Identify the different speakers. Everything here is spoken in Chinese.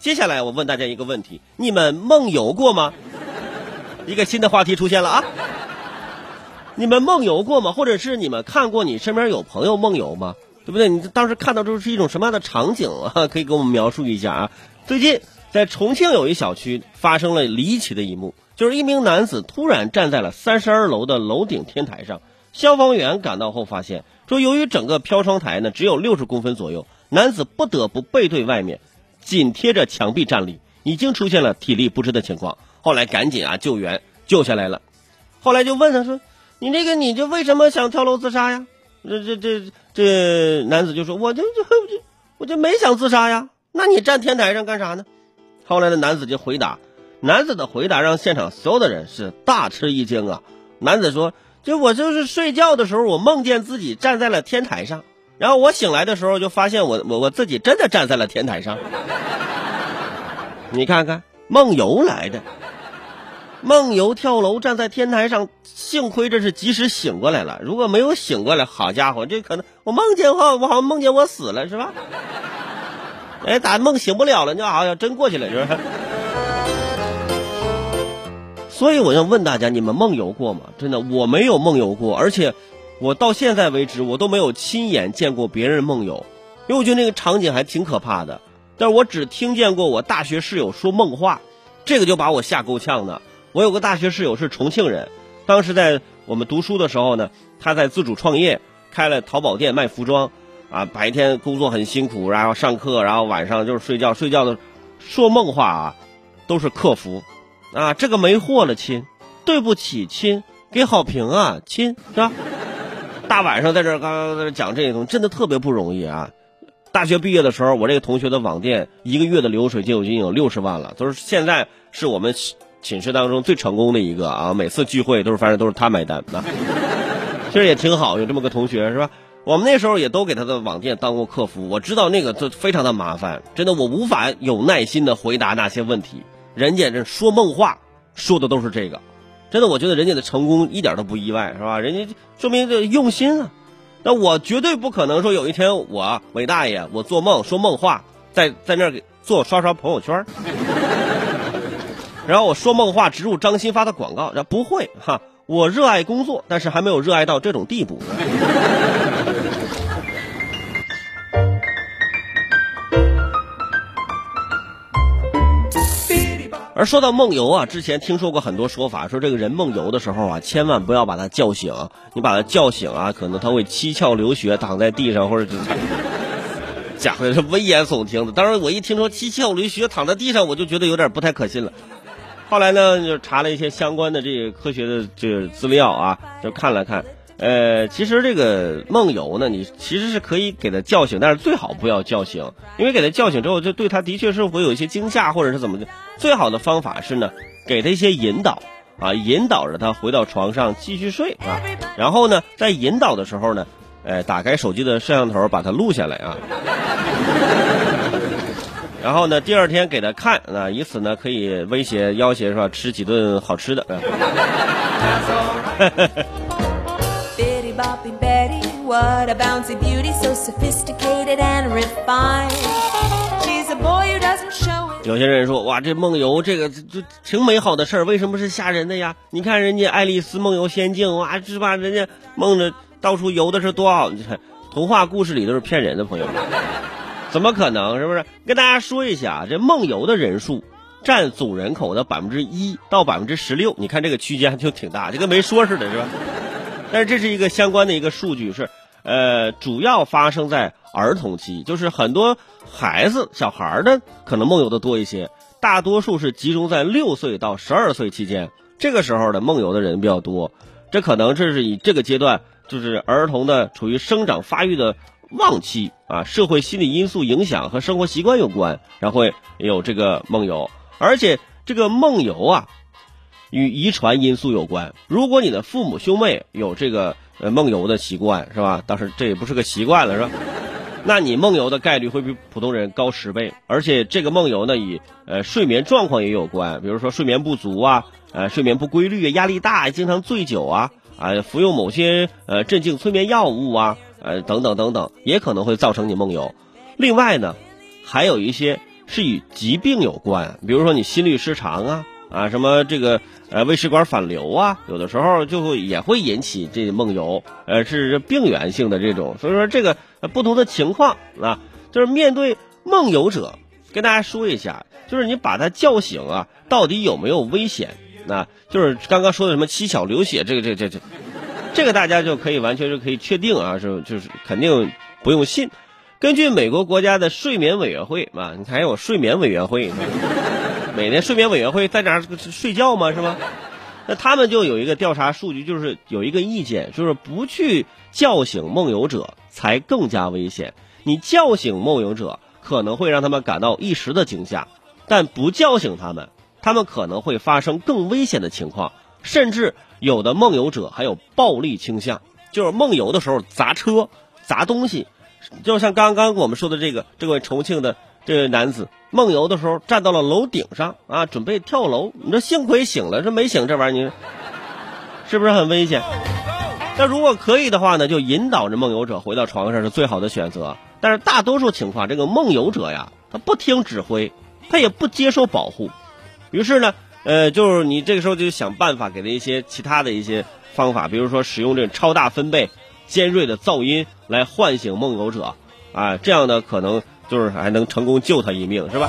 Speaker 1: 接下来我问大家一个问题：你们梦游过吗？一个新的话题出现了啊！你们梦游过吗？或者是你们看过你身边有朋友梦游吗？对不对？你当时看到这是一种什么样的场景啊？可以给我们描述一下啊！最近在重庆有一小区发生了离奇的一幕，就是一名男子突然站在了三十二楼的楼顶天台上，消防员赶到后发现，说由于整个飘窗台呢只有六十公分左右，男子不得不背对外面，紧贴着墙壁站立，已经出现了体力不支的情况。后来赶紧啊救援救下来了，后来就问他说：“你这个你这为什么想跳楼自杀呀？”这这这这男子就说：“我就就就我就没想自杀呀。”那你站天台上干啥呢？后来的男子就回答，男子的回答让现场所有的人是大吃一惊啊！男子说：“就我就是睡觉的时候，我梦见自己站在了天台上，然后我醒来的时候就发现我我我自己真的站在了天台上。你看看梦游来的。”梦游跳楼站在天台上，幸亏这是及时醒过来了。如果没有醒过来，好家伙，这可能我梦见我我好像梦见我死了是吧？哎，打梦醒不了了，你好像真过去了是吧？所以我要问大家，你们梦游过吗？真的，我没有梦游过，而且我到现在为止我都没有亲眼见过别人梦游，因为我觉得那个场景还挺可怕的。但是我只听见过我大学室友说梦话，这个就把我吓够呛的。我有个大学室友是重庆人，当时在我们读书的时候呢，他在自主创业，开了淘宝店卖服装，啊，白天工作很辛苦，然后上课，然后晚上就是睡觉，睡觉的说梦话啊，都是客服，啊，这个没货了亲，对不起亲，给好评啊亲，是吧？大晚上在这刚刚在这讲这些东西，真的特别不容易啊。大学毕业的时候，我这个同学的网店一个月的流水就已经有六十万了，都是现在是我们。寝室当中最成功的一个啊，每次聚会都是反正都是他买单的，其实也挺好，有这么个同学是吧？我们那时候也都给他的网店当过客服，我知道那个就非常的麻烦，真的我无法有耐心的回答那些问题。人家这说梦话说的都是这个，真的我觉得人家的成功一点都不意外，是吧？人家说明这用心啊。那我绝对不可能说有一天我韦大爷我做梦说梦话，在在那儿给做刷刷朋友圈。然后我说梦话植入张新发的广告，这不会哈。我热爱工作，但是还没有热爱到这种地步。而说到梦游啊，之前听说过很多说法，说这个人梦游的时候啊，千万不要把他叫醒，你把他叫醒啊，可能他会七窍流血，躺在地上，或者讲的是危言耸听的。当时我一听说七窍流血躺在地上，我就觉得有点不太可信了。后来呢，就查了一些相关的这个科学的这个资料啊，就看了看，呃，其实这个梦游呢，你其实是可以给他叫醒，但是最好不要叫醒，因为给他叫醒之后，就对他的确是会有一些惊吓，或者是怎么的。最好的方法是呢，给他一些引导啊，引导着他回到床上继续睡啊，然后呢，在引导的时候呢，呃，打开手机的摄像头把它录下来啊。然后呢，第二天给他看啊，以此呢可以威胁要挟是吧？吃几顿好吃的。有些人说哇，这梦游这个这挺美好的事儿，为什么是吓人的呀？你看人家爱丽丝梦游仙境哇，是吧？人家梦着到处游的是多好，你看童话故事里都是骗人的，朋友们。怎么可能？是不是？跟大家说一下，这梦游的人数占总人口的百分之一到百分之十六。你看这个区间就挺大，就跟没说似的，是吧？但是这是一个相关的一个数据，是呃，主要发生在儿童期，就是很多孩子、小孩儿的可能梦游的多一些，大多数是集中在六岁到十二岁期间，这个时候的梦游的人比较多。这可能这是以这个阶段，就是儿童的处于生长发育的。旺期啊，社会心理因素影响和生活习惯有关，然后有这个梦游，而且这个梦游啊，与遗传因素有关。如果你的父母兄妹有这个呃梦游的习惯，是吧？当时这也不是个习惯了，是吧？那你梦游的概率会比普通人高十倍。而且这个梦游呢，与呃睡眠状况也有关，比如说睡眠不足啊，呃睡眠不规律、压力大、经常醉酒啊，啊服用某些呃镇静催眠药物啊。呃，等等等等，也可能会造成你梦游。另外呢，还有一些是与疾病有关，比如说你心律失常啊啊，什么这个呃胃食管反流啊，有的时候就会也会引起这梦游，呃是病源性的这种。所以说这个不同的情况啊，就是面对梦游者，跟大家说一下，就是你把他叫醒啊，到底有没有危险？那就是刚刚说的什么七窍流血，这个这这这，这个大家就可以完全就可以确定啊，是就是肯定不用信。根据美国国家的睡眠委员会啊，你还有睡眠委员会，每年睡眠委员会在哪睡觉吗？是吗？那他们就有一个调查数据，就是有一个意见，就是不去叫醒梦游者才更加危险。你叫醒梦游者，可能会让他们感到一时的惊吓，但不叫醒他们。他们可能会发生更危险的情况，甚至有的梦游者还有暴力倾向，就是梦游的时候砸车、砸东西，就像刚刚我们说的这个这位重庆的这位男子，梦游的时候站到了楼顶上啊，准备跳楼。你说幸亏醒了，这没醒这玩意儿，你是不是很危险？那如果可以的话呢，就引导着梦游者回到床上是最好的选择。但是大多数情况，这个梦游者呀，他不听指挥，他也不接受保护。于是呢，呃，就是你这个时候就想办法给他一些其他的一些方法，比如说使用这超大分贝、尖锐的噪音来唤醒梦游者，啊，这样呢可能就是还能成功救他一命，是吧？